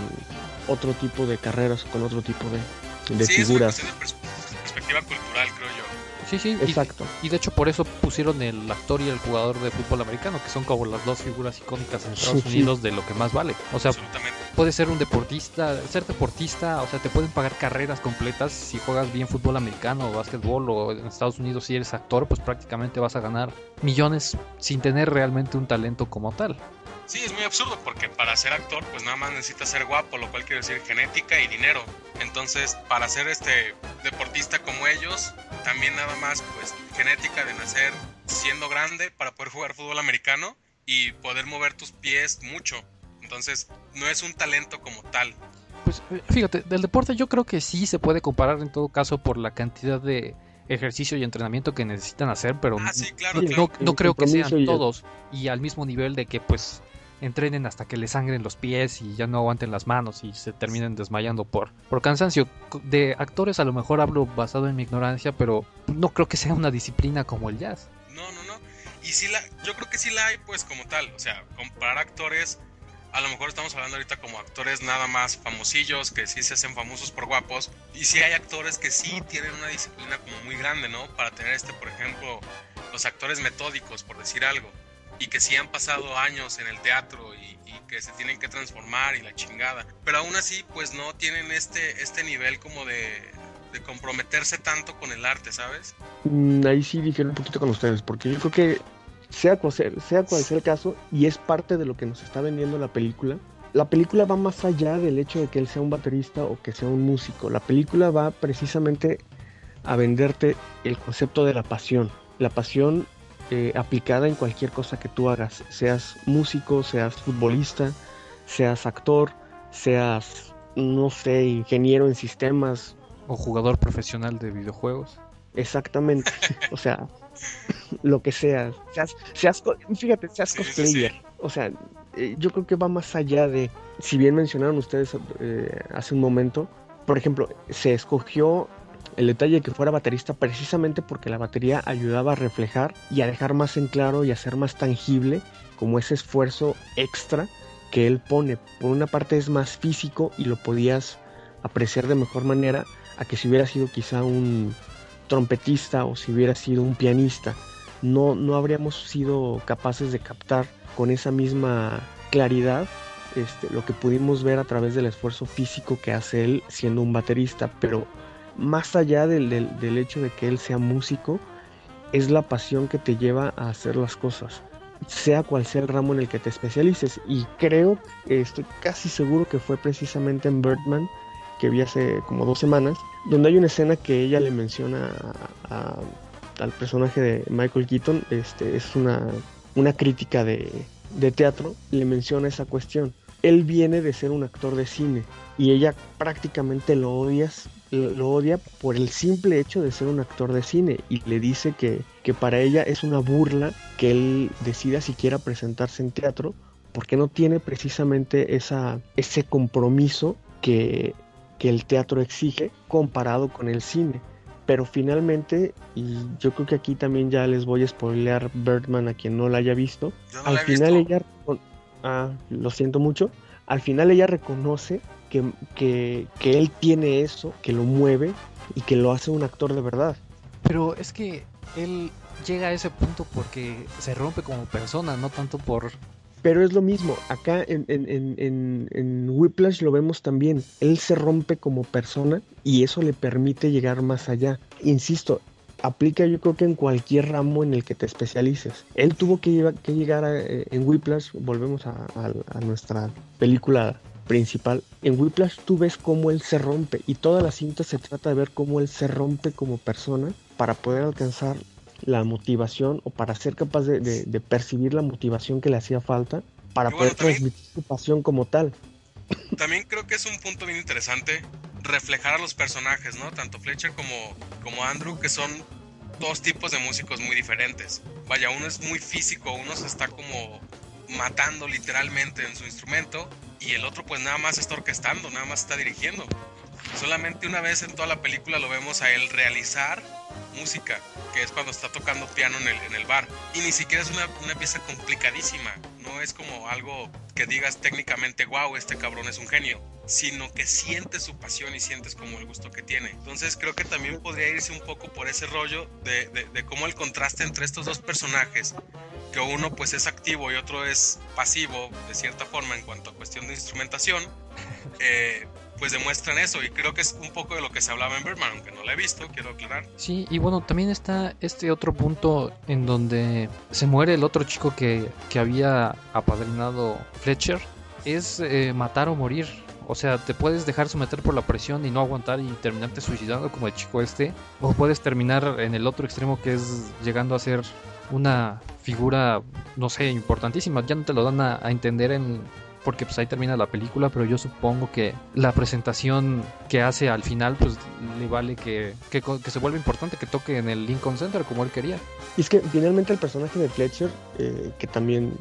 otro tipo de carreras, con otro tipo de, de sí, figuras. es una cuestión de pers- perspectiva cultural, creo yo. Sí, sí, y- Exacto. Y de hecho por eso pusieron el actor y el jugador de fútbol americano, que son como las dos figuras icónicas en Estados Sí, sí. Unidos de lo que más vale. O sea, Absolutamente. Puedes ser un deportista, ser deportista, o sea, te pueden pagar carreras completas si juegas bien fútbol americano o básquetbol o en Estados Unidos si eres actor, pues prácticamente vas a ganar millones sin tener realmente un talento como tal. Sí, es muy absurdo porque para ser actor pues nada más necesitas ser guapo, lo cual quiere decir genética y dinero. Entonces, para ser este deportista como ellos, también nada más pues genética de nacer siendo grande para poder jugar fútbol americano y poder mover tus pies mucho. Entonces, no es un talento como tal. Pues eh, fíjate, del deporte yo creo que sí se puede comparar en todo caso por la cantidad de ejercicio y entrenamiento que necesitan hacer, pero Ah, sí, claro, no, claro. no- no creo que sean todos y al mismo nivel de que pues entrenen hasta que les sangren los pies y ya no aguanten las manos y se terminen desmayando por, por cansancio. De actores a lo mejor hablo basado en mi ignorancia, pero no creo que sea una disciplina como el jazz. No, no, no. Y sí la, yo creo que sí la hay, pues, como tal. O sea, comparar actores, a lo mejor estamos hablando ahorita como actores nada más famosillos, que sí se hacen famosos por guapos. Y sí hay actores que sí tienen una disciplina como muy grande, ¿no? Para tener este, por ejemplo, los actores metódicos, por decir algo. Y que sí han pasado años en el teatro y, y que se tienen que transformar y la chingada. Pero aún así, pues no tienen este, este nivel como de, de comprometerse tanto con el arte, ¿sabes? Mm, ahí sí difiero un poquito con ustedes, porque yo creo que sea cual sea, sea cual sea el caso, y es parte de lo que nos está vendiendo la película, la película va más allá del hecho de que él sea un baterista o que sea un músico. La película va precisamente a venderte el concepto de la pasión. La pasión eh, aplicada en cualquier cosa que tú hagas, seas músico, seas futbolista, seas actor, seas, no sé, ingeniero en sistemas, O jugador profesional de videojuegos. Exactamente. O sea, lo que seas, seas, seas fíjate, seas cosplayer, o sea, eh, yo creo que va más allá de, si bien mencionaron ustedes eh, hace un momento, por ejemplo, se escogió el detalle de que fuera baterista precisamente porque la batería ayudaba a reflejar y a dejar más en claro y a hacer más tangible como ese esfuerzo extra que él pone. Por una parte es más físico y lo podías apreciar de mejor manera a que si hubiera sido quizá un trompetista o si hubiera sido un pianista. No, no habríamos sido capaces de captar con esa misma claridad este, lo que pudimos ver a través del esfuerzo físico que hace él siendo un baterista, pero más allá del, del, hecho de que él sea músico, es la pasión que te lleva a hacer las cosas, sea cual sea el ramo en el que te especialices. Y creo, estoy casi seguro que fue precisamente en Birdman, que vi hace como dos semanas, donde hay una escena que ella le menciona al personaje de Michael Keaton, este, es una, una crítica de, de teatro, le menciona esa cuestión. Él viene de ser un actor de cine y ella prácticamente lo odias lo odia por el simple hecho de ser un actor de cine y le dice que, que para ella es una burla que él decida siquiera presentarse en teatro porque no tiene precisamente esa, ese compromiso que, que el teatro exige comparado con el cine. Pero finalmente, y yo creo que aquí también ya les voy a spoilear Birdman a quien no la haya visto. al final ella, ah, lo siento mucho, al final ella reconoce que, él tiene eso, que lo mueve y que lo hace un actor de verdad. Pero es que él llega a ese punto porque se rompe como persona, no tanto por... Pero es lo mismo, acá en, en, en, en, Whiplash lo vemos también, él se rompe como persona y eso le permite llegar más allá. Insisto, aplica yo creo que en cualquier ramo en el que te especialices. Él tuvo que, que llegar a, eh, en Whiplash, volvemos a, a nuestra película principal, en Whiplash tú ves cómo él se rompe y toda la cinta se trata de ver cómo él se rompe como persona para poder alcanzar la motivación o para ser capaz de, percibir la motivación que le hacía falta para poder transmitir su pasión como tal. También creo que es un punto bien interesante reflejar a los personajes, ¿no? Tanto Fletcher como, como Andrew, que son dos tipos de músicos muy diferentes. Vaya, uno es muy físico, uno se está como matando literalmente en su instrumento y el otro pues nada más está orquestando, nada más está dirigiendo. Solamente una vez en toda la película lo vemos a él realizar música, que es cuando está tocando piano en el, en el bar. Y ni siquiera es una, una pieza complicadísima, no es como algo que digas técnicamente, wow, este cabrón es un genio, sino que sientes su pasión y sientes como el gusto que tiene. Entonces creo que también podría irse un poco por ese rollo de, de, de cómo el contraste entre estos dos personajes que uno pues es activo y otro es pasivo de cierta forma en cuanto a cuestión de instrumentación, eh, pues demuestran eso y creo que es un poco de lo que se hablaba en Birdman, aunque no lo he visto, quiero aclarar. Sí, y bueno, también está este otro punto en donde se muere el otro chico que, que había apadrinado Fletcher, es eh, matar o morir. O sea, te puedes dejar someter por la presión y no aguantar y terminarte suicidando como el chico este. O puedes terminar en el otro extremo que es llegando a ser una figura, no sé, importantísima. Ya no te lo dan a, entender en porque pues ahí termina la película, pero yo supongo que la presentación que hace al final pues le vale que, que, se vuelva importante que toque en el Lincoln Center como él quería. Y es que finalmente el personaje de Fletcher, eh, que también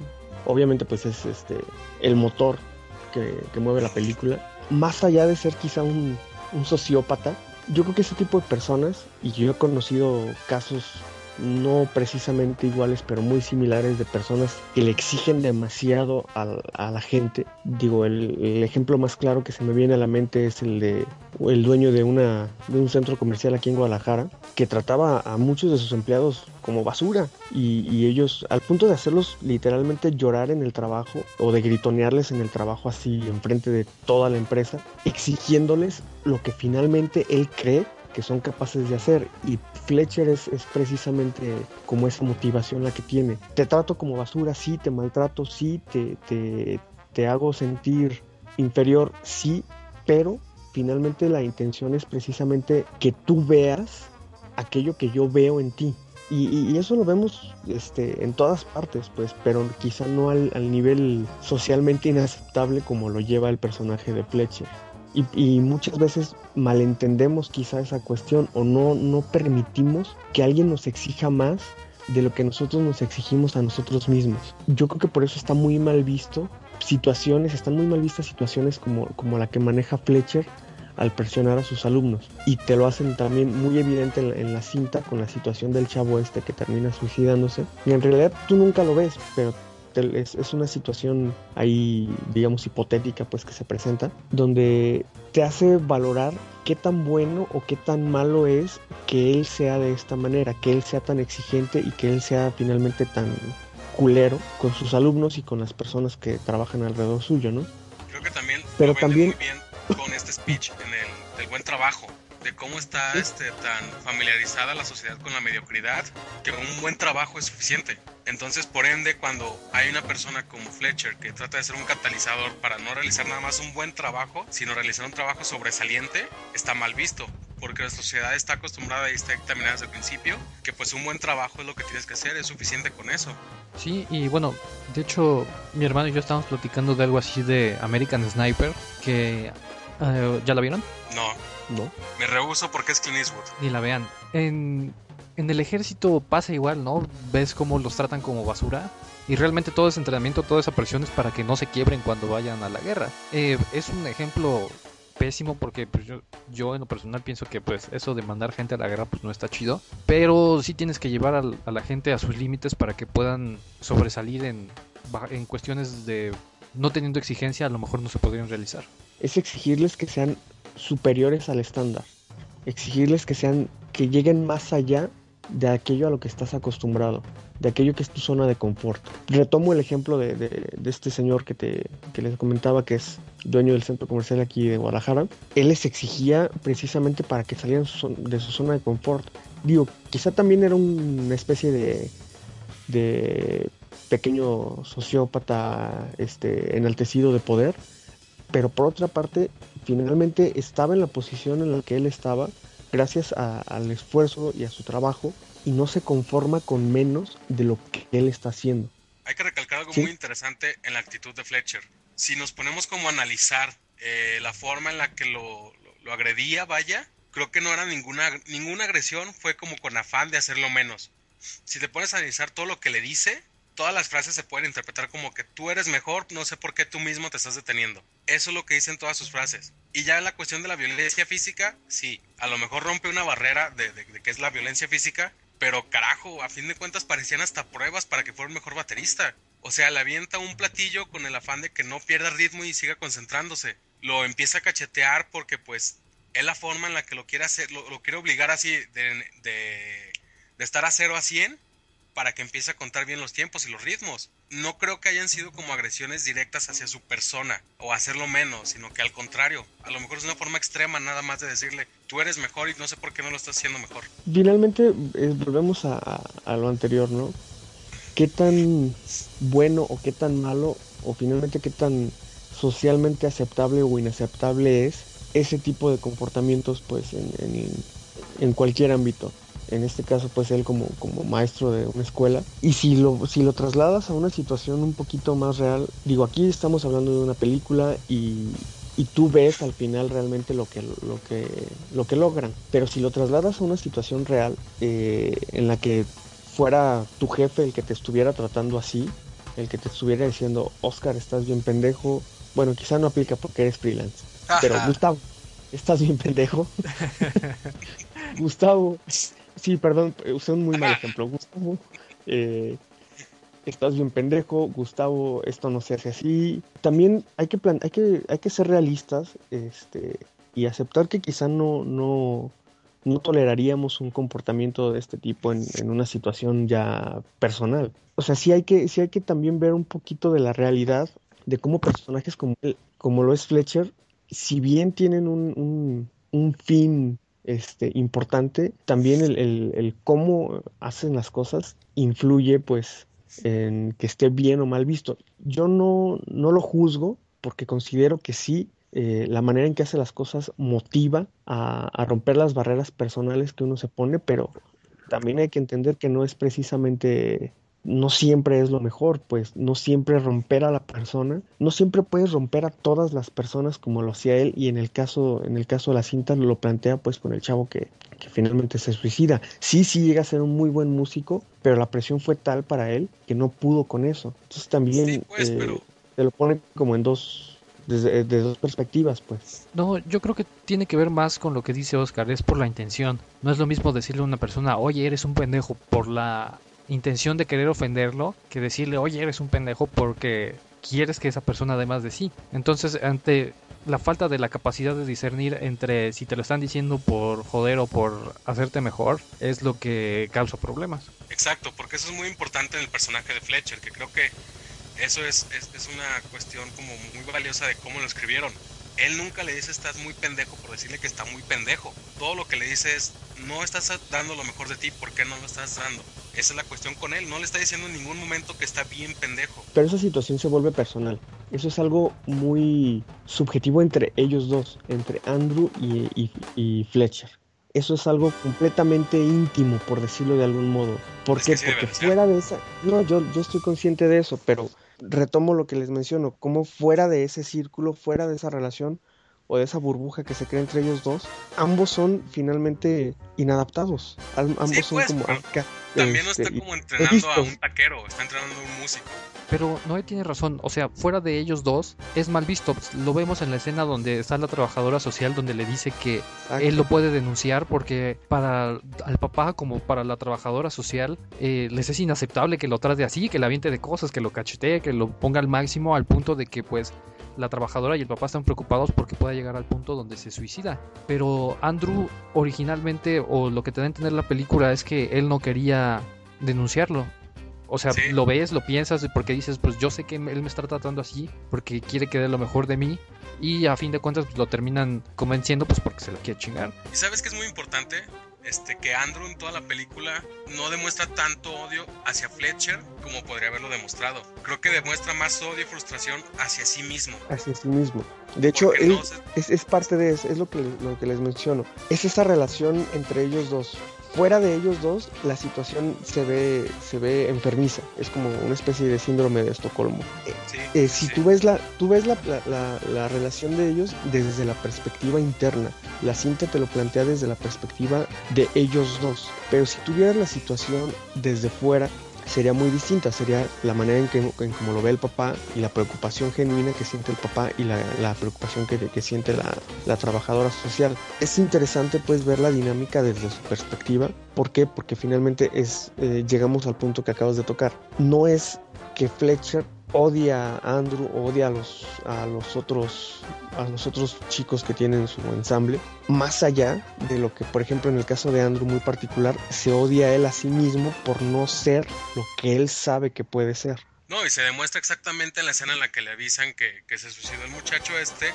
obviamente pues es este el motor que, que, mueve la película, más allá de ser quizá un, un sociópata, yo creo que ese tipo de personas, y yo he conocido casos no precisamente iguales, pero muy similares de personas que le exigen demasiado a, la gente. Digo, el, ejemplo más claro que se me viene a la mente es el de el dueño de, un centro comercial aquí en Guadalajara, que trataba a muchos de sus empleados como basura y, y ellos, al punto de hacerlos literalmente llorar en el trabajo o de gritonearles en el trabajo así enfrente de toda la empresa, exigiéndoles lo que finalmente él cree que son capaces de hacer y Fletcher es, precisamente como esa motivación la que tiene. Te trato como basura, sí, te maltrato, sí, te, te, te hago sentir inferior, sí, pero finalmente la intención es precisamente que tú veas aquello que yo veo en ti. Y, eso lo vemos este, en todas partes, pues, pero quizá no al, al nivel socialmente inaceptable como lo lleva el personaje de Fletcher. Y, muchas veces malentendemos quizá esa cuestión o no, no permitimos que alguien nos exija más de lo que nosotros nos exigimos a nosotros mismos. Yo creo que por eso está muy mal visto situaciones, están muy mal vistas situaciones como, como la que maneja Fletcher al presionar a sus alumnos. Y te lo hacen también muy evidente en la, cinta con la situación del chavo este que termina suicidándose. Y en realidad tú nunca lo ves, pero es, es, una situación ahí, digamos, hipotética, pues que se presenta, donde te hace valorar qué tan bueno o qué tan malo es que él sea de esta manera, que él sea tan exigente y que él sea finalmente tan culero con sus alumnos y con las personas que trabajan alrededor suyo, ¿no? Creo que también pero también muy bien con este speech en el del buen trabajo de cómo está este, tan familiarizada la sociedad con la mediocridad, que un buen trabajo es suficiente. Entonces, por ende, cuando hay una persona como Fletcher que trata de ser un catalizador para no realizar nada más un buen trabajo, sino realizar un trabajo sobresaliente, está mal visto. Porque la sociedad está acostumbrada y está dictaminada desde el principio que pues un buen trabajo es lo que tienes que hacer, es suficiente con eso. Sí, y bueno, de hecho mi hermano y yo estábamos platicando de algo así de American Sniper, que eh, ¿ya la vieron? No. No. Me rehuso porque es Clint Eastwood. Ni la vean. En, en el ejército pasa igual, ¿no? Ves cómo los tratan como basura. Y realmente todo ese entrenamiento, toda esa presión es para que no se quiebren cuando vayan a la guerra. Eh, es un ejemplo pésimo porque pues, yo, yo, en lo personal pienso que pues eso de mandar gente a la guerra pues no está chido. Pero sí tienes que llevar a, la gente a sus límites para que puedan sobresalir en, en cuestiones de no teniendo exigencia a lo mejor no se podrían realizar. Es exigirles que sean superiores al estándar. Exigirles que sean, que lleguen más allá de aquello a lo que estás acostumbrado, de aquello que es tu zona de confort. Retomo el ejemplo de, este señor que, te, les comentaba que es dueño del centro comercial aquí de Guadalajara. Él les exigía precisamente para que salieran de su zona de confort. Digo, quizá también era una especie de, de pequeño sociópata este, enaltecido de poder, pero por otra parte finalmente estaba en la posición en la que él estaba gracias al esfuerzo y a su trabajo y no se conforma con menos de lo que él está haciendo. Hay que recalcar algo muy interesante en la actitud de Fletcher. Si nos ponemos como a analizar eh, la forma en la que lo, lo, agredía, vaya, creo que no era ninguna, ninguna agresión, fue como con afán de hacerlo menos. Si te pones a analizar todo lo que le dice, todas las frases se pueden interpretar como que tú eres mejor, no sé por qué tú mismo te estás deteniendo. Eso es lo que dicen todas sus frases. Y ya la cuestión de la violencia física, sí, a lo mejor rompe una barrera de, de, que es la violencia física, pero carajo, a fin de cuentas parecían hasta pruebas para que fuera un mejor baterista. O sea, le avienta un platillo con el afán de que no pierda ritmo y siga concentrándose. Lo empieza a cachetear porque pues es la forma en la que lo quiere hacer, lo, quiere obligar así de, de, de estar a 0 a 100 para que empiece a contar bien los tiempos y los ritmos. No creo que hayan sido como agresiones directas hacia su persona o hacerlo menos, sino que al contrario, a lo mejor es una forma extrema nada más de decirle, tú eres mejor y no sé por qué no lo estás haciendo mejor. Finalmente, eh, volvemos a, lo anterior, ¿no? ¿Qué tan bueno o qué tan malo o finalmente qué tan socialmente aceptable o inaceptable es ese tipo de comportamientos pues en cualquier ámbito? En este caso pues él como, como maestro de una escuela. Y si lo, si lo trasladas a una situación un poquito más real, digo, aquí estamos hablando de una película y, y tú ves al final realmente lo que, lo que, lo que logran. Pero si lo trasladas a una situación real eh, en la que fuera tu jefe el que te estuviera tratando así, el que te estuviera diciendo, Oscar, estás bien pendejo, bueno, quizá no aplica porque eres freelance, pero Gustavo, estás bien pendejo. Gustavo, Sí, perdón, usé un muy mal ejemplo. Gustavo, eh, estás bien pendejo, Gustavo, esto no se hace así. También hay que, hay que, hay que ser realistas este, y aceptar que quizá no, no, no toleraríamos un comportamiento de este tipo en, en, una situación ya personal. O sea, sí hay, que, sí hay que también ver un poquito de la realidad de cómo personajes como, como lo es Fletcher, si bien tienen un, un, un fin este, importante, también el, el, cómo hacen las cosas influye pues en que esté bien o mal visto. Yo no, no lo juzgo porque considero que sí, eh, la manera en que hace las cosas motiva a, a, romper las barreras personales que uno se pone, pero también hay que entender que no es precisamente no siempre es lo mejor, pues no siempre romper a la persona, no siempre puedes romper a todas las personas como lo hacía él y en el caso en el caso de la cinta lo plantea pues con el chavo que, que finalmente se suicida. Sí, sí llega a ser un muy buen músico, pero la presión fue tal para él que no pudo con eso. Entonces también pues, eh, te lo pone como en dos desde, dos perspectivas, pues. No, yo creo que tiene que ver más con lo que dice Oscar, es por la intención. No es lo mismo decirle a una persona, oye, eres un pendejo, por la intención de querer ofenderlo, que decirle, oye, eres un pendejo porque quieres que esa persona dé más de sí. Entonces, ante la falta de la capacidad de discernir entre si te lo están diciendo por joder o por hacerte mejor, es lo que causa problemas. Exacto, porque eso es muy importante en el personaje de Fletcher, que creo que eso es, es, una cuestión como muy valiosa de cómo lo escribieron. Él nunca le dice estás muy pendejo por decirle que está muy pendejo. Todo lo que le dice es no estás dando lo mejor de ti, ¿por qué no lo estás dando? Esa es la cuestión con él, no le está diciendo en ningún momento que está bien pendejo. Pero esa situación se vuelve personal. Eso es algo muy subjetivo entre ellos dos, entre Andrew y, y, Fletcher. Eso es algo completamente íntimo, por decirlo de algún modo. ¿Por qué? Porque fuera de esa... No, yo, yo estoy consciente de eso, pero retomo lo que les menciono, como fuera de ese círculo, fuera de esa relación o de esa burbuja que se crea entre ellos dos, ambos son finalmente inadaptados. ambos son pues, como... también no está este, como entrenando a un taquero, está entrenando a un músico. Pero Noé tiene razón, o sea, fuera de ellos dos es mal visto. Lo vemos en la escena donde está la trabajadora social donde le dice que él lo puede denunciar porque para al papá como para la trabajadora social eh, les es inaceptable que lo trate así, que la aviente de cosas, que lo cachetee, que lo ponga al máximo al punto de que pues la trabajadora y el papá están preocupados porque pueda llegar al punto donde se suicida. Pero Andrew originalmente, o lo que te da a entender la película, es que él no quería denunciarlo. O sea, lo ves, lo piensas, porque dices, pues yo sé que él me está tratando así, porque quiere que dé lo mejor de mí, y a fin de cuentas pues, lo terminan convenciendo, pues porque se lo quiere chingar. ¿Y sabes que es muy importante? Este, que Andrew en toda la película no demuestra tanto odio hacia Fletcher como podría haberlo demostrado. Creo que demuestra más odio y frustración hacia sí mismo. Hacia sí mismo. De hecho, él es, es, parte de eso, es lo que, lo que les menciono. Es esa relación entre ellos dos fuera de ellos dos, la situación se ve, se ve enfermiza. Es como una especie de síndrome de Estocolmo. Eh, si tú ves, la, tú ves la, la, relación de ellos desde la perspectiva interna, la cinta te lo plantea desde la perspectiva de ellos dos. Pero si tú vieras la situación desde fuera, sería muy distinta, sería la manera en que en como lo ve el papá y la preocupación genuina que siente el papá y la, preocupación que, que siente la, la, trabajadora social. Es interesante pues ver la dinámica desde su perspectiva. ¿Por qué? Porque finalmente es, eh, llegamos al punto que acabas de tocar. No es que Fletcher odia a Andrew, odia a los, a los otros a los otros chicos que tienen su ensamble, más allá de lo que, por ejemplo, en el caso de Andrew muy particular, se odia a él a sí mismo por no ser lo que él sabe que puede ser. No, y se demuestra exactamente en la escena en la que le avisan que, que se suicidó el muchacho este,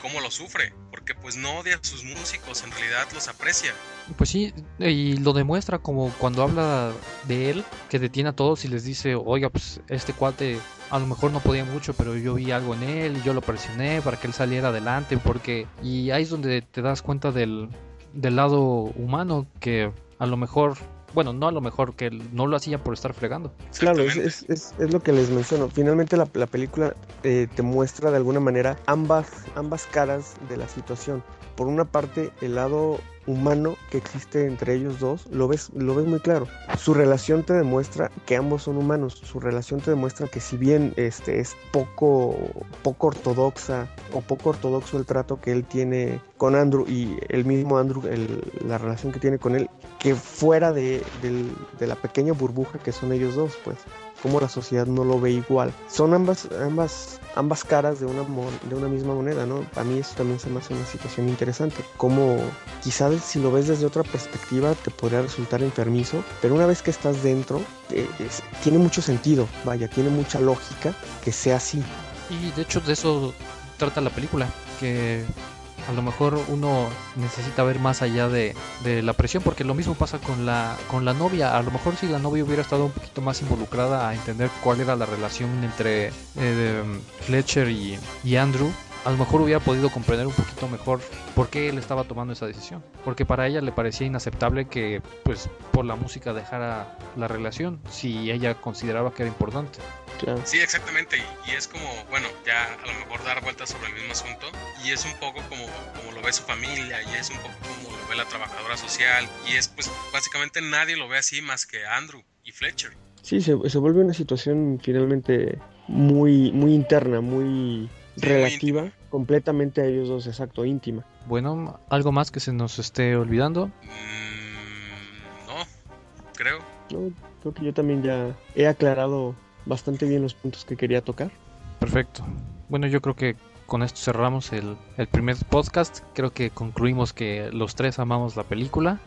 cómo lo sufre, porque pues no odia a sus músicos, en realidad los aprecia. Pues sí, y lo demuestra como cuando habla de él, que detiene a todos y les dice, oiga, pues este cuate a lo mejor no podía mucho, pero yo vi algo en él y yo lo presioné para que él saliera adelante, porque... Y ahí es donde te das cuenta del, del lado humano, que a lo mejor bueno, no a lo mejor, que no lo hacía por estar fregando. Claro, es, es, es, lo que les menciono. Finalmente la, la película eh, te muestra de alguna manera ambas, ambas caras de la situación. Por una parte, el lado humano que existe entre ellos dos, lo ves, lo ves muy claro. Su relación te demuestra que ambos son humanos. Su relación te demuestra que si bien este es poco, poco ortodoxa o poco ortodoxo el trato que él tiene con Andrew y el mismo Andrew, la relación que tiene con él, que fuera de, de la pequeña burbuja que son ellos dos, pues cómo la sociedad no lo ve igual. Son ambas, ambas, ambas caras de una, de una misma moneda, ¿no? A mí eso también se me hace una situación interesante. Como quizás si lo ves desde otra perspectiva te podría resultar enfermizo, pero una vez que estás dentro, eh, tiene mucho sentido, vaya, tiene mucha lógica que sea así. Y de hecho de eso trata la película, que a lo mejor uno necesita ver más allá de, la presión, porque lo mismo pasa con la, con la novia. A lo mejor si la novia hubiera estado un poquito más involucrada a entender cuál era la relación entre eh, Fletcher y, Andrew, a lo mejor hubiera podido comprender un poquito mejor por qué él estaba tomando esa decisión. Porque para ella le parecía inaceptable que, pues, por la música dejara la relación, si ella consideraba que era importante. Sí, exactamente. Y, es como, bueno, ya a lo mejor dar vueltas sobre el mismo asunto. Y es un poco como, como lo ve su familia, y es un poco como lo ve la trabajadora social. Y es, pues, básicamente nadie lo ve así más que Andrew y Fletcher. Sí, se, se vuelve una situación finalmente muy, muy interna, muy relativa, completamente a ellos dos, exacto, íntima. Bueno, ¿algo más que se nos esté olvidando? Mm, no, creo. No, creo que yo también ya he aclarado bastante bien los puntos que quería tocar. Perfecto. Bueno, yo creo que con esto cerramos el, el primer podcast. Creo que concluimos que los tres amamos la película.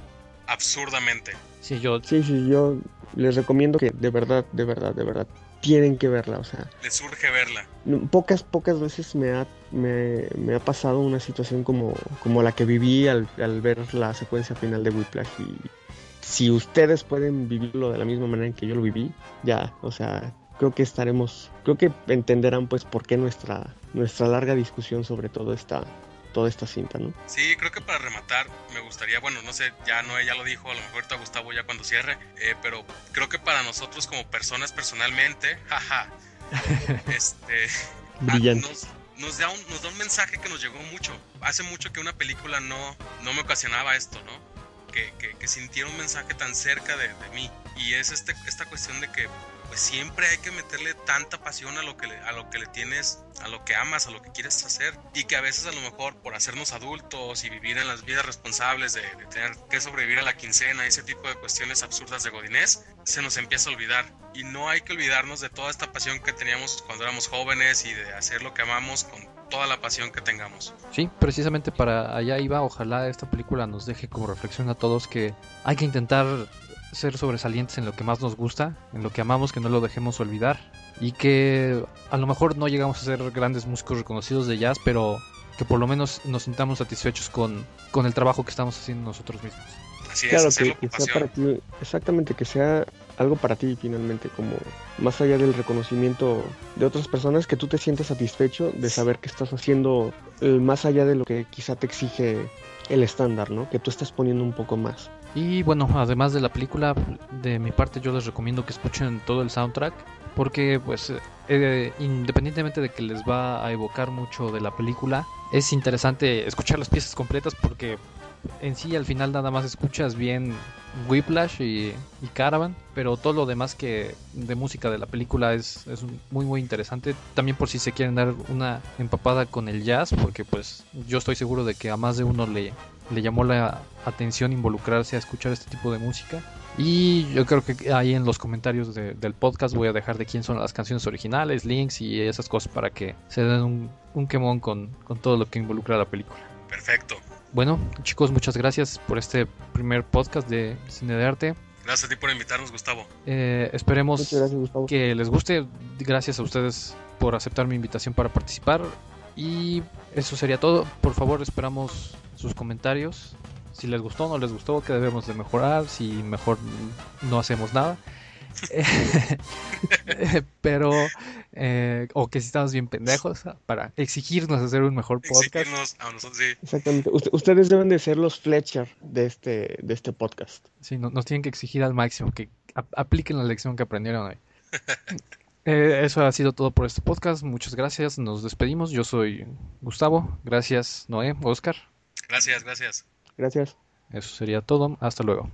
Absurdamente. Sí, yo... Sí, sí, yo les recomiendo que de verdad, de verdad, de verdad tienen que verla, o sea. Les surge verla. Pocas, pocas veces me ha, me, ha pasado una situación como, como la que viví al, al, ver la secuencia final de Whiplash y si ustedes pueden vivirlo de la misma manera en que yo lo viví, ya, o sea, creo que estaremos, creo que entenderán pues por qué nuestra, nuestra larga discusión sobre todo esta, toda esta cinta, ¿no? Sí, creo que para rematar me gustaría, bueno, no sé, ya no ella lo dijo, a lo mejor ahorita Gustavo ya cuando cierre, eh, pero creo que para nosotros como personas personalmente, jaja, este, Brillante. Nos, da un, nos da un mensaje que nos llegó mucho. Hace mucho que una película no, no me ocasionaba esto, ¿no? Que, que, que sintiera un mensaje tan cerca de, de mí. Y es este, esta cuestión de que pues siempre hay que meterle tanta pasión a lo que le, a lo que le tienes, a lo que amas, a lo que quieres hacer y que a veces a lo mejor por hacernos adultos y vivir en las vidas responsables de, tener que sobrevivir a la quincena, ese tipo de cuestiones absurdas de Godinés, se nos empieza a olvidar y no hay que olvidarnos de toda esta pasión que teníamos cuando éramos jóvenes y de hacer lo que amamos con toda la pasión que tengamos. Sí, precisamente para allá iba, ojalá esta película nos deje como reflexión a todos que hay que intentar ser sobresalientes en lo que más nos gusta, en lo que amamos, que no lo dejemos olvidar y que a lo mejor no llegamos a ser grandes músicos reconocidos de jazz, pero que por lo menos nos sintamos satisfechos con, con el trabajo que estamos haciendo nosotros mismos. Así claro, es, que, sea para ti, exactamente, que sea algo para ti finalmente, como más allá del reconocimiento de otras personas, que tú te sientas satisfecho de saber que estás haciendo eh, más allá de lo que quizá te exige el estándar, ¿no? Que tú estás poniendo un poco más. Y bueno, además de la película, de mi parte yo les recomiendo que escuchen todo el soundtrack, porque pues eh, independientemente de que les va a evocar mucho de la película, es interesante escuchar las piezas completas porque en sí al final nada más escuchas bien Whiplash y, Caravan, pero todo lo demás que de música de la película es, es, muy muy interesante. También por si se quieren dar una empapada con el jazz, porque pues yo estoy seguro de que a más de uno le, le llamó la atención involucrarse a escuchar este tipo de música. Y yo creo que ahí en los comentarios del podcast voy a dejar de quién son las canciones originales, links y esas cosas para que se den un, un quemón con, con todo lo que involucra la película. Perfecto. Bueno, chicos, muchas gracias por este primer podcast de Cine de Arte. Gracias a ti por invitarnos, Gustavo. Eh, esperemos que les guste. Gracias a ustedes por aceptar mi invitación para participar. Y eso sería todo. Por favor, esperamos sus comentarios. Si les gustó o no les gustó, que debemos de mejorar. Si mejor no hacemos nada. pero eh, o que si estamos bien pendejos para exigirnos hacer un mejor podcast. Exactamente. Ustedes deben de ser los Fletcher de este de este podcast. Sí nos tienen que exigir al máximo que apliquen la lección que aprendieron hoy. Eh, eso ha sido todo por este podcast. Muchas gracias. Nos despedimos. Yo soy Gustavo. Gracias Noé Oscar gracias gracias. Gracias. Eso sería todo. Hasta luego